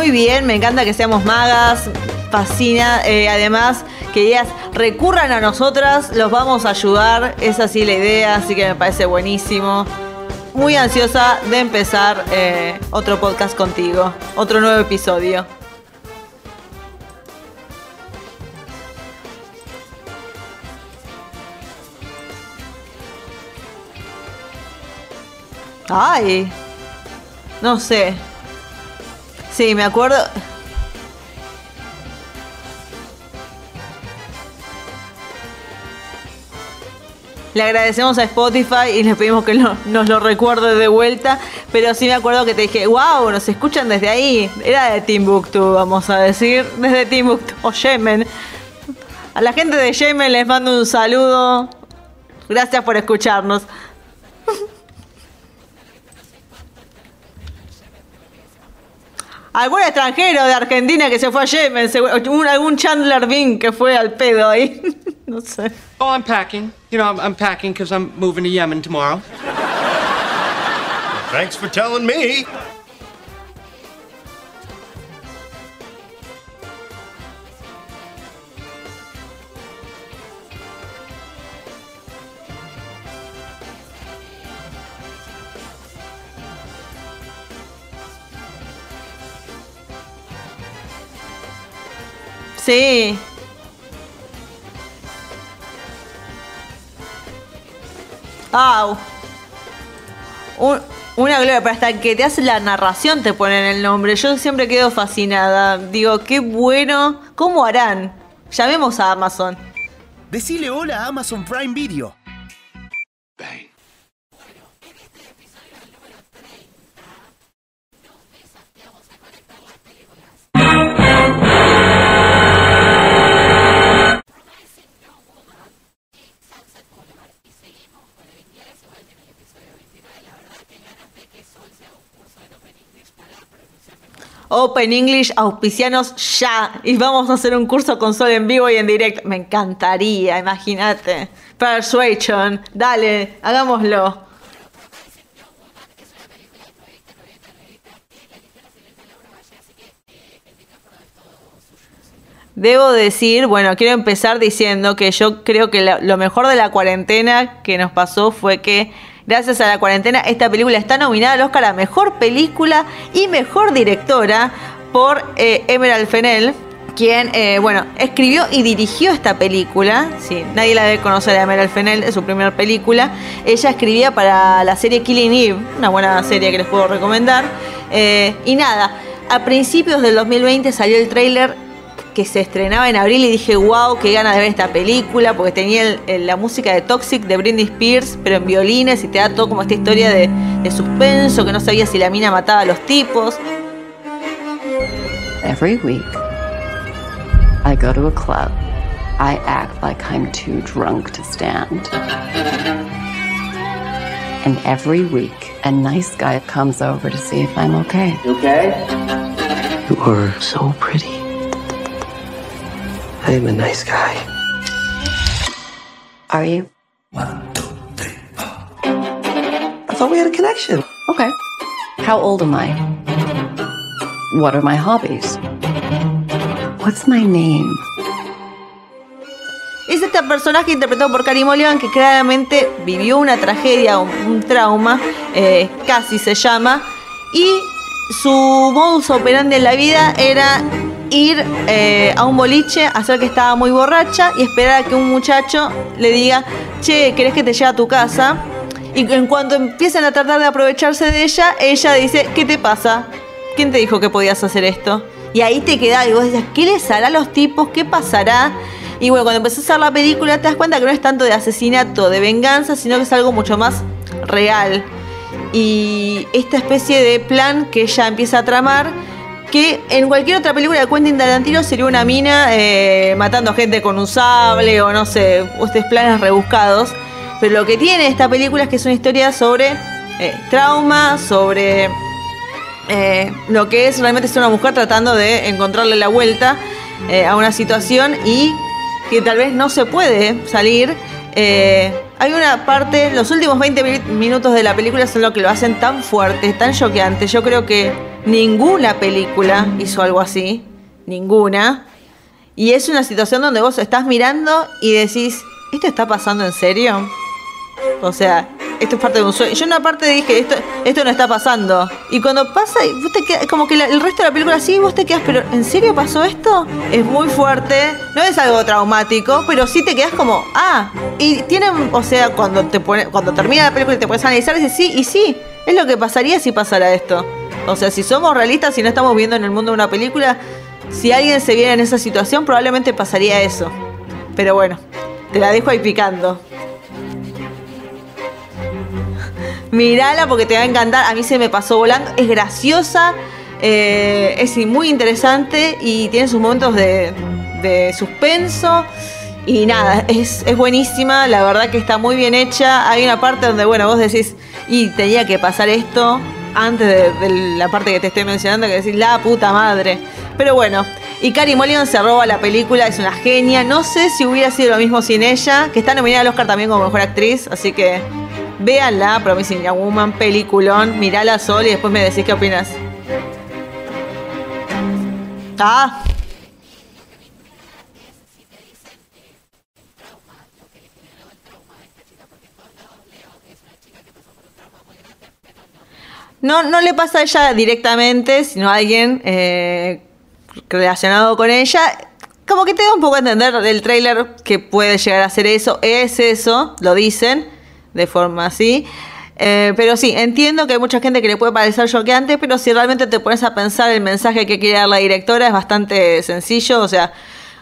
Muy bien, me encanta que seamos magas, fascina. eh, además, que ellas recurran a nosotras, los vamos a ayudar. Es así la idea, así que me parece buenísimo. Muy ansiosa de empezar eh, otro podcast contigo, otro nuevo episodio. Ay, no sé. Sí, me acuerdo. Le agradecemos a Spotify y le pedimos que nos lo recuerde de vuelta. Pero sí me acuerdo que te dije, wow, nos escuchan desde ahí. Era de Timbuktu, vamos a decir. Desde Timbuktu o Yemen. A la gente de Yemen les mando un saludo. Gracias por escucharnos. Algún extranjero de Argentina que se fue a Yemen, un- algún Chandler Bing que fue al pedo ahí. no sé. Oh, I'm packing. You know, I'm, I'm packing because I'm moving to Yemen tomorrow. Thanks for telling me. Sí. Au. Un- una gloria, pero hasta que te hace la narración te ponen el nombre. Yo siempre quedo fascinada. Digo, qué bueno. ¿Cómo harán? Llamemos a Amazon. Decile hola a Amazon Prime Video. Open English, auspicianos ya. Y vamos a hacer un curso con Sol en vivo y en directo. Me encantaría, imagínate. Persuasion, dale, hagámoslo. Debo decir, bueno, quiero empezar diciendo que yo creo que lo mejor de la cuarentena que nos pasó fue que gracias a la cuarentena esta película está nominada al Oscar a Mejor Película y Mejor Directora por eh, Emerald Fennell, quien, eh, bueno, escribió y dirigió esta película. Sí, nadie la debe conocer a Emerald Fennell, es su primera película. Ella escribía para la serie Killing Eve, una buena serie que les puedo recomendar. Eh, y nada, a principios del 2020 salió el tráiler que se estrenaba en abril y dije, wow, qué ganas de ver esta película, porque tenía el- el- la música de Toxic de Britney Spears, pero en violines y te da todo como esta historia de, de suspenso, que no sabía si la mina mataba a los tipos. Every week, I go to a club. I act like I'm too drunk to stand. And every week, a nice guy comes over to see if I'm okay. You are so pretty. I am a nice guy. Are you? I thought we had a connection. Okay. How old am I? What are my hobbies? What's my name? Es este personaje interpretado por Carey Mulligan que claramente vivió una tragedia, un, un trauma, eh, casi se llama, y su modus operandi en la vida era ir eh, a un boliche, hacer que estaba muy borracha y esperar a que un muchacho le diga, che, ¿querés que te lleve a tu casa? Y en cuanto empiezan a tratar de aprovecharse de ella, ella dice, ¿qué te pasa? ¿Quién te dijo que podías hacer esto? Y ahí te queda y vos decís, ¿qué les hará a los tipos? ¿Qué pasará? Y bueno, cuando empezás a ver la película te das cuenta que no es tanto de asesinato, de venganza, sino que es algo mucho más real. Y esta especie de plan que ella empieza a tramar, que en cualquier otra película de Quentin Tarantino sería una mina eh, matando gente con un sable o no sé, estos planes rebuscados. Pero lo que tiene esta película es que es una historia sobre eh, trauma, sobre eh, lo que es realmente ser una mujer tratando de encontrarle la vuelta a una situación y que tal vez no se puede salir. Hay una parte, los últimos 20 mi- minutos de la película son lo que lo hacen tan fuerte, tan choqueante. Yo creo que ninguna película hizo algo así, ninguna. Y es una situación donde vos estás mirando y decís, ¿esto está pasando en serio? O sea, esto es parte de un sueño. Yo en una parte dije, esto, esto no está pasando. Y cuando pasa, vos te quedas, como que el resto de la película sí, vos te quedas, pero ¿en serio pasó esto? Es muy fuerte, no es algo traumático, pero sí te quedas como, ah, y tienen, o sea, cuando te pone, cuando termina la película y te puedes analizar, dices, sí, y sí, es lo que pasaría si pasara esto. O sea, si somos realistas y no estamos viendo en el mundo una película, si alguien se viera en esa situación, probablemente pasaría eso. Pero bueno, te la dejo ahí picando. Mirala porque te va a encantar. A mí se me pasó volando. Es graciosa, eh, es muy interesante y tiene sus momentos de, de suspenso. Y nada, es, es buenísima. La verdad que está muy bien hecha. Hay una parte donde, bueno, vos decís, y tenía que pasar esto antes de, la parte que te estoy mencionando, que decís, la puta madre. Pero bueno, y Carey Mulligan se roba la película, es una genia. No sé si hubiera sido lo mismo sin ella, que está nominada al Oscar también como mejor actriz, así que véanla, Promising Young Woman, peliculón, mirala sola y después me decís qué opinas. Ah. No, no le pasa a ella directamente, sino a alguien eh, relacionado con ella. Como que te da un poco a entender del tráiler que puede llegar a ser eso. Es eso, lo dicen de forma así. Eh, pero sí, entiendo que hay mucha gente que le puede parecer choqueante, pero si realmente te pones a pensar el mensaje que quiere dar la directora es bastante sencillo. O sea,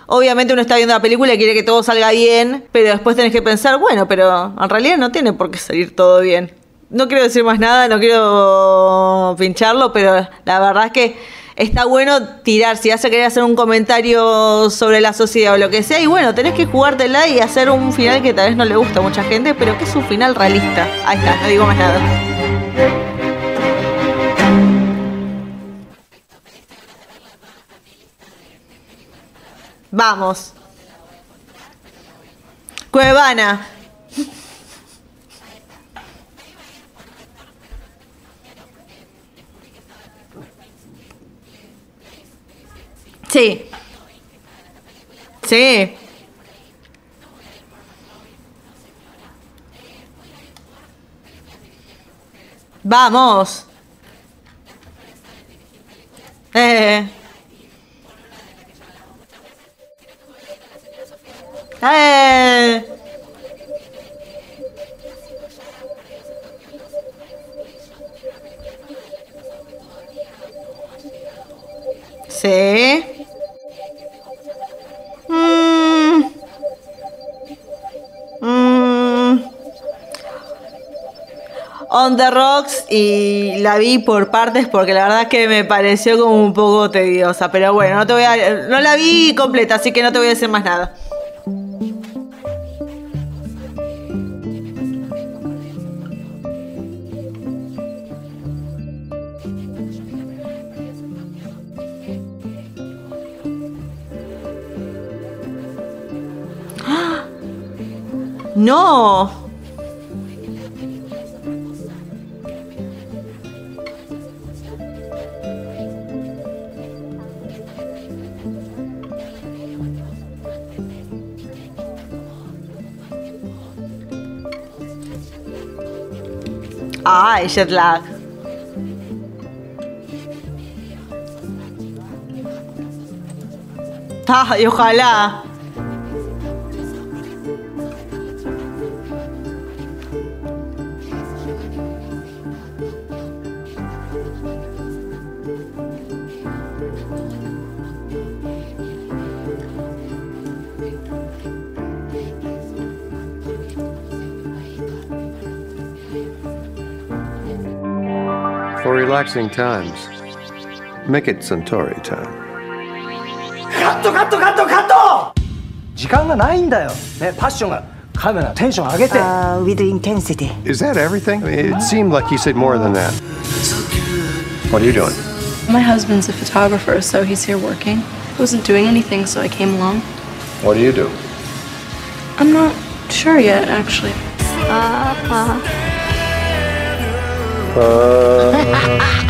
obviamente uno está viendo la película y quiere que todo salga bien, pero después tenés que pensar, bueno, pero en realidad no tiene por qué salir todo bien. No quiero decir más nada, no quiero pincharlo, pero la verdad es que está bueno tirar, si hace querer hacer un comentario sobre la sociedad o lo que sea, y bueno, tenés que jugártela y hacer un final que tal vez no le gusta a mucha gente, pero que es un final realista. Ahí está, no digo más nada. Vamos. Cuevana. Sí. Sí. Vamos. Eh. Eh. On the Rocks y la vi por partes porque la verdad es que me pareció como un poco tediosa. Pero bueno, no te voy a, no la vi completa, así que no te voy a decir más nada. Ay, jet lag. Ay, ojalá. relaxing times, make it Centauri time. カットカットカットカット時間がないんだよ、ね、パッションがカメラテンション上げて、 Uh, with intensity. Is that everything? It seemed like you said more than that. What are you doing? My husband's a photographer, so he's here working. I wasn't doing anything, so I came along. What do you do? I'm not sure yet, actually.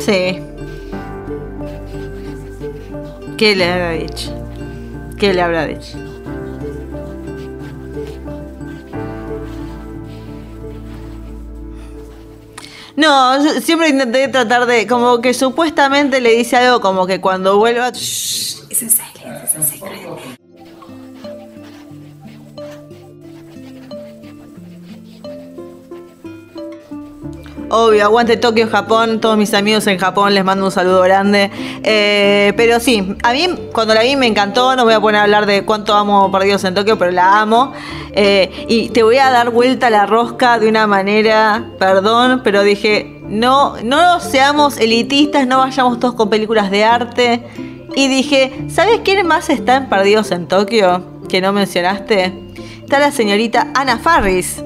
Sí. ¿Qué le habrá dicho? ¿Qué le habrá dicho? No, siempre intenté tratar de, como que supuestamente le dice algo como que cuando vuelva... Obvio, aguante Tokio, Japón. Todos mis amigos en Japón les mando un saludo grande. Eh, pero sí, a mí cuando la vi me encantó. No voy a poner a hablar de cuánto amo Perdidos en Tokio, pero la amo. Eh, y te voy a dar vuelta la rosca de una manera, perdón, pero dije, no, no seamos elitistas, no vayamos todos con películas de arte. Y dije, ¿sabes quién más está en Perdidos en Tokio? Que no mencionaste. Está la señorita Ana Farris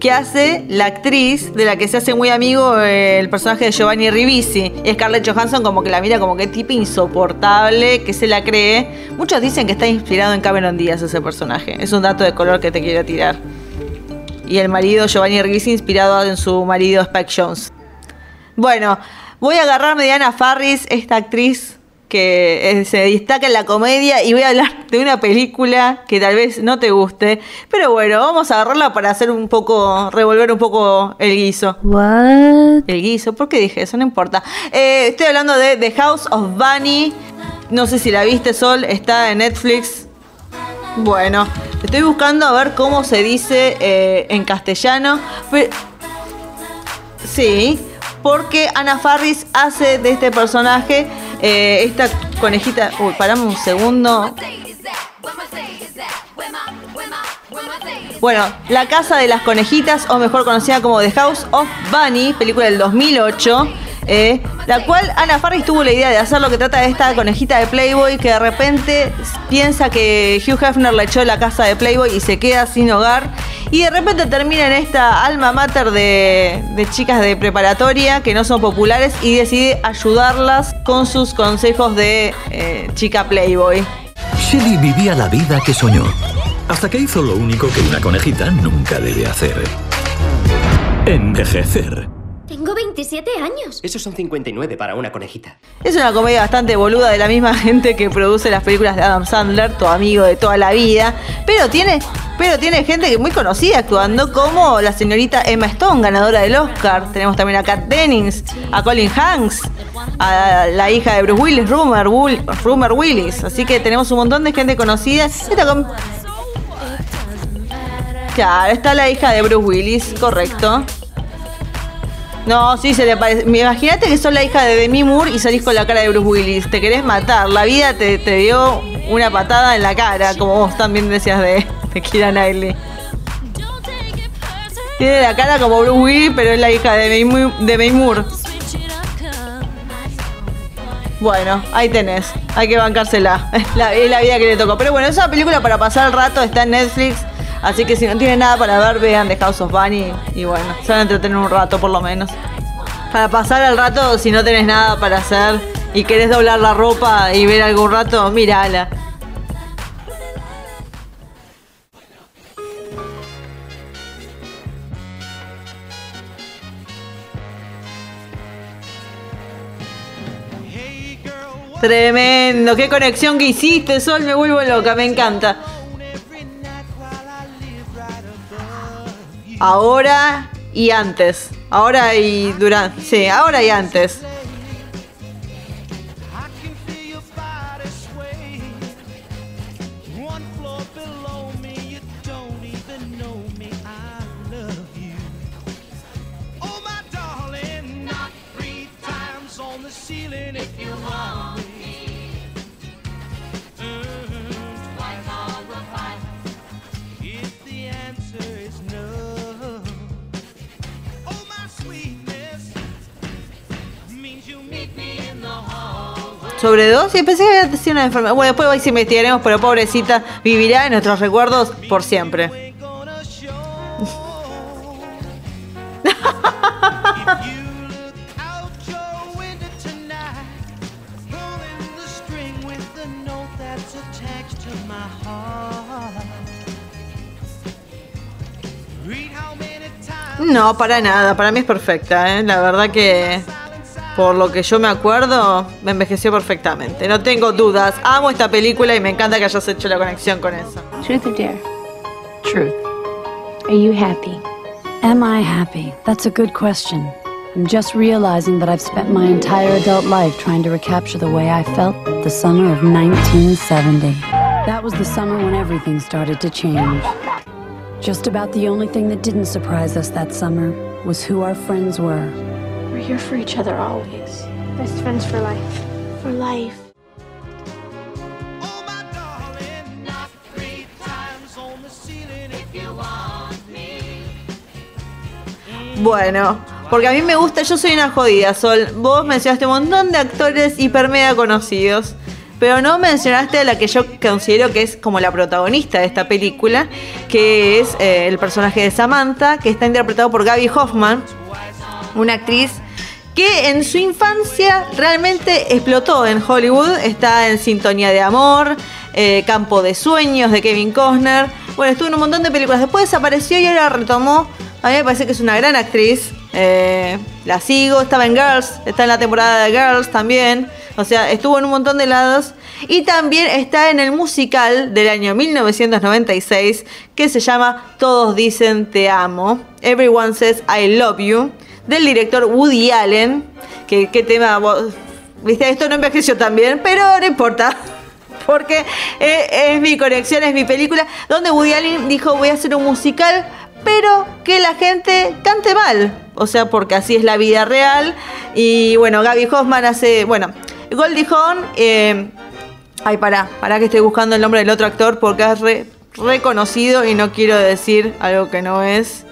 que hace la actriz de la que se hace muy amigo el personaje de Giovanni Ribisi. Scarlett Johansson como que la mira como que tipo insoportable, que se la cree. Muchos dicen que está inspirado en Cameron Díaz ese personaje. Es un dato de color que te quiero tirar. Y el marido Giovanni Ribisi inspirado en su marido Spike Jones. Bueno, voy a agarrarme de Ana Farris, esta actriz que eh, se destaca en la comedia y voy a hablar de una película que tal vez no te guste, pero bueno, vamos a agarrarla para hacer un poco, revolver un poco el guiso. What? El guiso, ¿por qué dije eso? No importa. Eh, estoy hablando de The House of Bunny. No sé si la viste, Sol, está en Netflix. Bueno, estoy buscando a ver cómo se dice eh, en castellano. Sí, porque Ana Farris hace de este personaje eh, esta conejita. Uy, parame un segundo. Bueno, La Casa de las Conejitas, o mejor conocida como The House of Bunny, película del 2008, eh, la cual Ana Farris tuvo la idea de hacer lo que trata de esta conejita de Playboy que de repente piensa que Hugh Hefner le echó la casa de Playboy y se queda sin hogar. Y de repente termina en esta alma mater de, de chicas de preparatoria que no son populares y decide ayudarlas con sus consejos de eh, chica Playboy. Shelly vivía la vida que soñó, hasta que hizo lo único que una conejita nunca debe hacer. Envejecer. Tengo 27 años. Esos son 59 para una conejita. Es una comedia bastante boluda de la misma gente que produce las películas de Adam Sandler, tu amigo de toda la vida. Pero tiene, pero tiene gente que muy conocida actuando, como la señorita Emma Stone, ganadora del Oscar. Tenemos también a Kat Dennings, a Colin Hanks, a la hija de Bruce Willis, Rumor, Will- Rumor Willis. Así que tenemos un montón de gente conocida. Esta com- Claro, está la hija de Bruce Willis, correcto. No, sí, se le parece. Imagínate que sos la hija de Demi Moore y salís con la cara de Bruce Willis. Te querés matar. La vida te, te dio una patada en la cara, como vos también decías de, de Kira Knightley. Tiene la cara como Bruce Willis, pero es la hija de May, de May Moore. Bueno, ahí tenés. Hay que bancársela. Es la, la vida que le tocó. Pero bueno, esa película para pasar el rato está en Netflix. Así que si no tienen nada para ver, vean The House of Bunny. Y bueno, se van a entretener un rato por lo menos. Para pasar el rato, si no tenés nada para hacer y querés doblar la ropa y ver algún rato, mírala. Tremendo, qué conexión que hiciste, Sol, me vuelvo loca, me encanta. Ahora y antes. Ahora y durante. Sí, ahora y antes. Sobredosis. Pensé que había sido una enfermedad. Bueno, después hoy sí investigaremos, pero pobrecita vivirá en nuestros recuerdos por siempre. No, para nada. Para mí es perfecta. ¿eh? La verdad que por lo que yo me acuerdo, me envejeció perfectamente. No tengo dudas. Amo esta película y me encanta que hayas hecho la conexión con eso. Truth or dare? Truth. Are you happy? Am I happy? That's a good question. I'm just realizing that I've spent my entire adult life trying to recapture the way I felt the summer of 1970. That was the summer when everything started to change. Just about the only thing that didn't surprise us that summer was who our friends were. We're here for each other always. Best friends for life. For life. Bueno, porque a mí me gusta, yo soy una jodida, Sol. Vos mencionaste un montón de actores hiper mega conocidos, pero no mencionaste a la que yo considero que es como la protagonista de esta película, que es eh, el personaje de Samantha, que está interpretado por Gaby Hoffman, una actriz que en su infancia realmente explotó en Hollywood, está en Sintonía de Amor, eh, Campo de Sueños de Kevin Costner, bueno, estuvo en un montón de películas, después desapareció y ahora retomó, a mí me parece que es una gran actriz, eh, la sigo, estaba en Girls, está en la temporada de Girls también, o sea, estuvo en un montón de lados. Y también está en el musical del año 1996 que se llama Todos dicen te amo. Everyone says I love you del director Woody Allen. Que, ¿Qué tema? vos- Viste, esto no envejeció tan bien, pero no importa. Porque eh, es mi conexión, es mi película. Donde Woody Allen dijo: Voy a hacer un musical, pero que la gente cante mal. O sea, porque así es la vida real. Y bueno, Gaby Hoffman hace. Bueno, Goldie Hawn. Eh, ay, pará, pará que estoy buscando el nombre del otro actor porque es re- reconocido y no quiero decir algo que no es.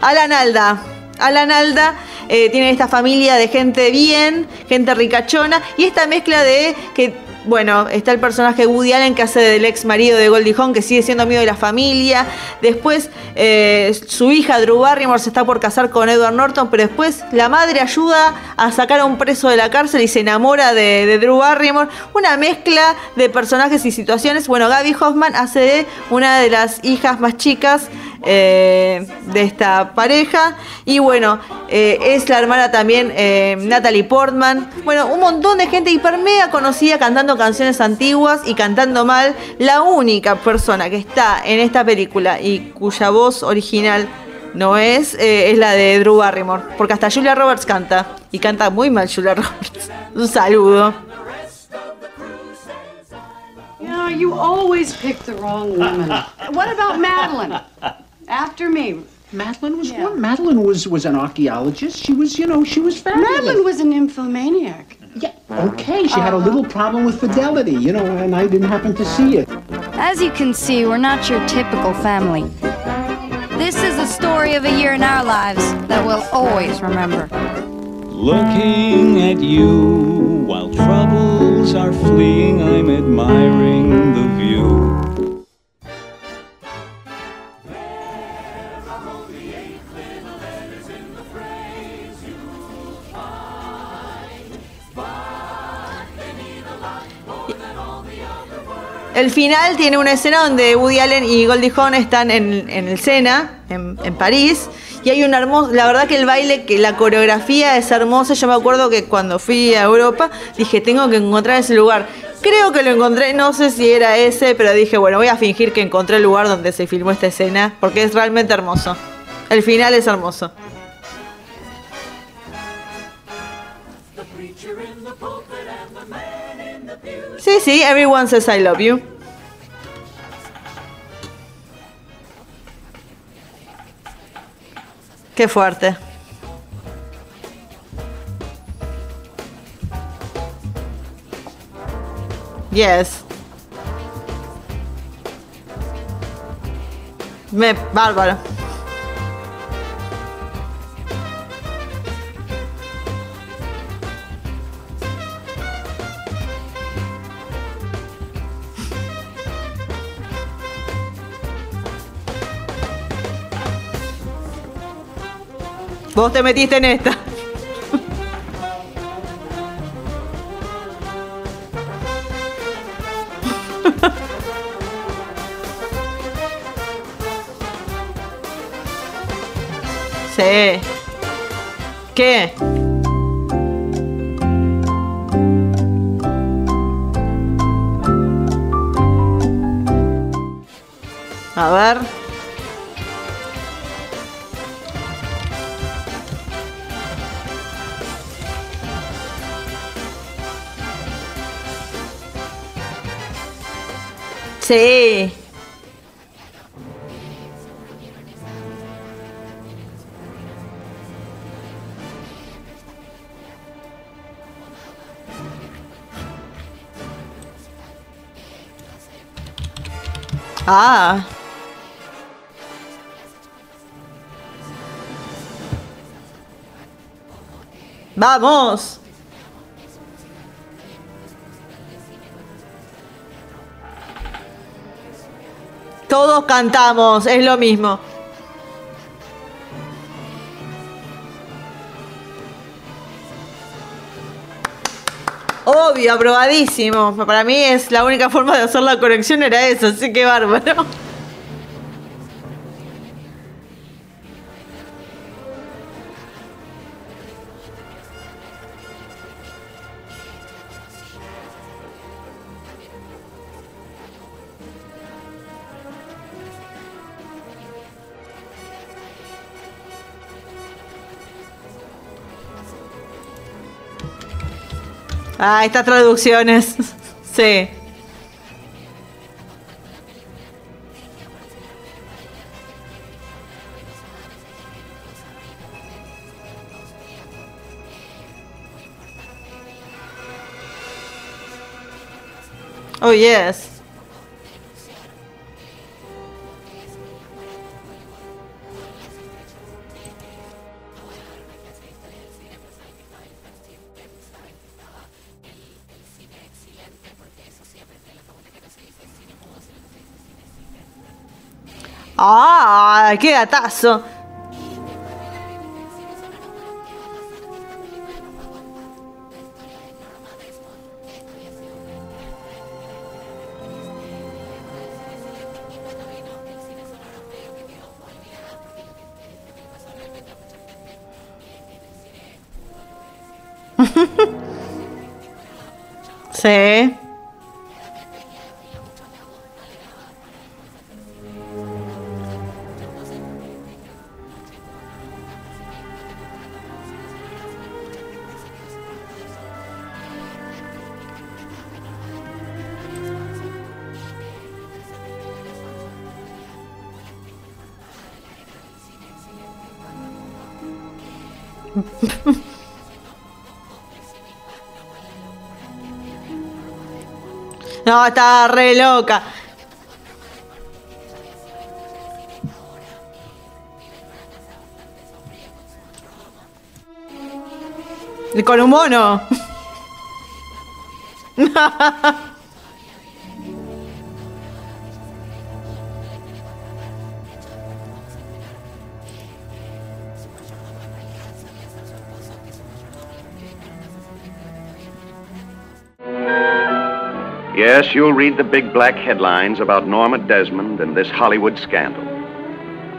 Alan Alda. Alan Alda eh, tiene esta familia de gente bien, gente ricachona y esta mezcla de que, bueno, está el personaje Woody Allen que hace del ex marido de Goldie Hawn que sigue siendo amigo de la familia. Después eh, su hija Drew Barrymore se está por casar con Edward Norton, pero después la madre ayuda a sacar a un preso de la cárcel y se enamora de, de Drew Barrymore. Una mezcla de personajes y situaciones. Bueno, Gaby Hoffman hace de una de las hijas más chicas eh, de esta pareja. Y bueno, eh, es la hermana también eh, Natalie Portman. Bueno, un montón de gente hiper mega conocida cantando canciones antiguas y cantando mal. La única persona que está en esta película y cuya voz original no es, es la de Drew Barrymore. Porque hasta Julia Roberts canta. Y canta muy mal Julia Roberts. Un saludo. You always pick the wrong what about Madeline? After me. Madeline was one. Madeline was was an archaeologist. She was, you know, she was fabulous. Madeline was a nymphomaniac. Yeah. Okay, she had a uh-huh. little problem with fidelity, you know, and I didn't happen to see it. As you can see, we're not your typical family. This is a story of a year in our lives that we'll always remember. Looking at you while troubles are fleeing, I'm admiring El final tiene una escena donde Woody Allen y Goldie Hawn están en, en el Sena, en, en París, y hay un hermoso, la verdad que el baile, que la coreografía es hermosa. Yo me acuerdo que cuando fui a Europa dije, tengo que encontrar ese lugar. Creo que lo encontré, no sé si era ese, pero dije, bueno, voy a fingir que encontré el lugar donde se filmó esta escena, porque es realmente hermoso. El final es hermoso. Sí, sí, everyone says I love you. Qué fuerte. Yes. Me, bárbaro. Vos te metiste en esta. Sí. ¿Qué? Sí. Ah. Vamos. Todos cantamos, es lo mismo. Obvio, aprobadísimo. Para mí es la única forma de hacer la conexión era eso, así que bárbaro. Ah, estas traducciones. Sí. Oh, yes. ¡Ah! ¡Qué gatazo! No, estaba re loca. Con un mono. Yes, you'll read the big black headlines about Norma Desmond and this Hollywood scandal.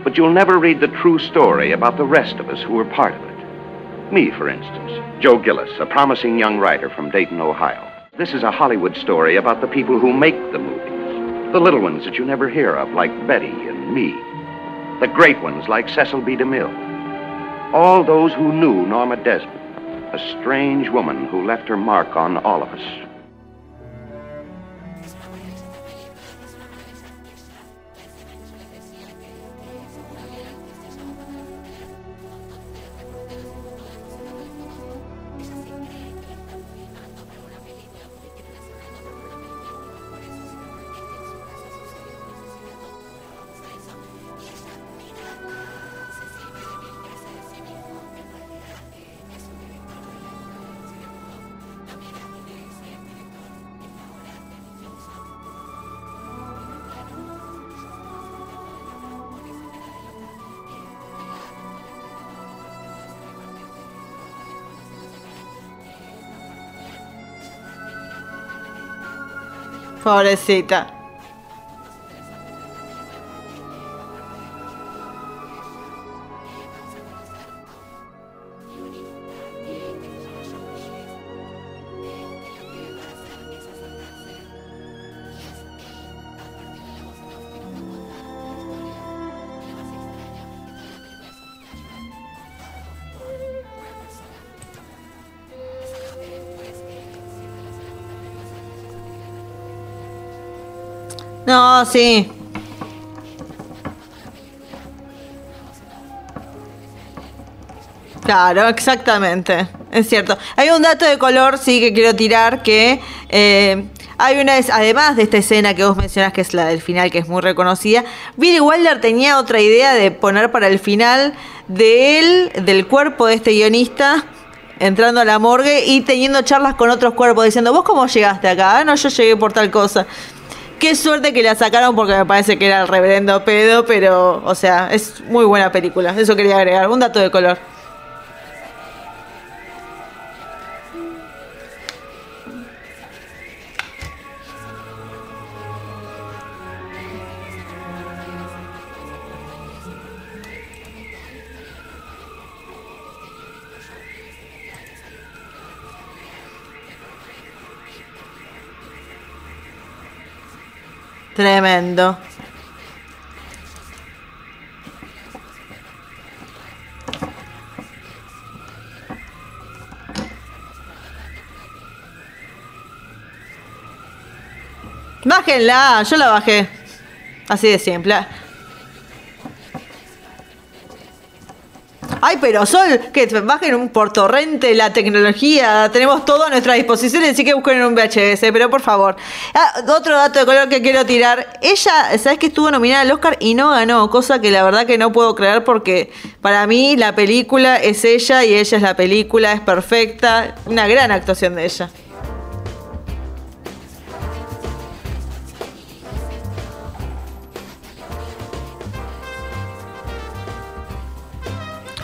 But you'll never read the true story about the rest of us who were part of it. Me, for instance, Joe Gillis, a promising young writer from Dayton, Ohio. This is a Hollywood story about the people who make the movies. The little ones that you never hear of, like Betty and me. The great ones, like Cecil B. DeMille. All those who knew Norma Desmond, a strange woman who left her mark on all of us. Pobrecita. No, sí. Claro, exactamente. Es cierto. Hay un dato de color, sí, que quiero tirar, que eh, hay una, es- además de esta escena que vos mencionás, que es la del final, que es muy reconocida, Billy Wilder tenía otra idea de poner para el final de él, del cuerpo de este guionista, entrando a la morgue y teniendo charlas con otros cuerpos, diciendo, ¿vos cómo llegaste acá? Ah, no, yo llegué por tal cosa. Qué suerte que la sacaron porque me parece que era el reverendo pedo, pero, o sea, es muy buena película. Eso quería agregar. Un dato de color. Tremendo. Bájenla, yo la bajé. Así de simple. Ay, pero Sol, que bajen un por torrente la tecnología. Tenemos todo a nuestra disposición, así que busquen en un VHS, pero por favor. Ah, otro dato de color que quiero tirar. Ella, ¿sabes que estuvo nominada al Oscar y no ganó? Cosa que la verdad que no puedo creer porque para mí la película es ella y ella es la película, es perfecta. Una gran actuación de ella.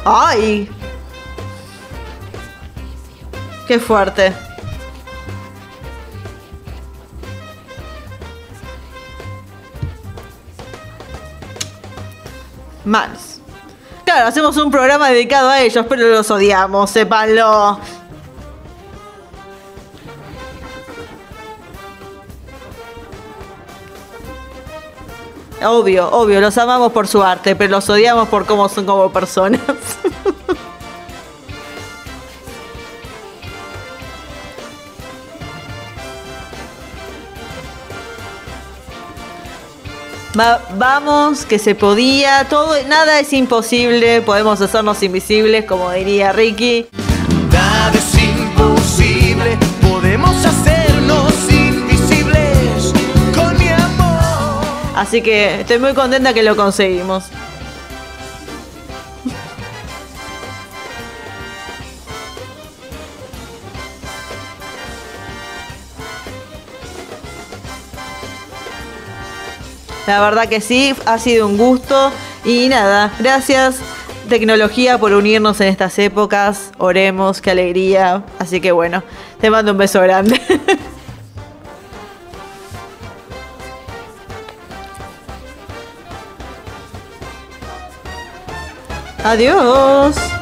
¡Ay! ¡Qué fuerte! Malos. Claro, hacemos un programa dedicado a ellos, pero los odiamos, sépanlo. Obvio, obvio, los amamos por su arte, pero los odiamos por cómo son como personas. Va- vamos, que se podía, todo, nada es imposible, podemos hacernos invisibles, como diría Ricky. Así que estoy muy contenta que lo conseguimos. La verdad que sí, ha sido un gusto. Y nada, gracias tecnología por unirnos en estas épocas. Oremos, qué alegría. Así que bueno, te mando un beso grande. Adiós.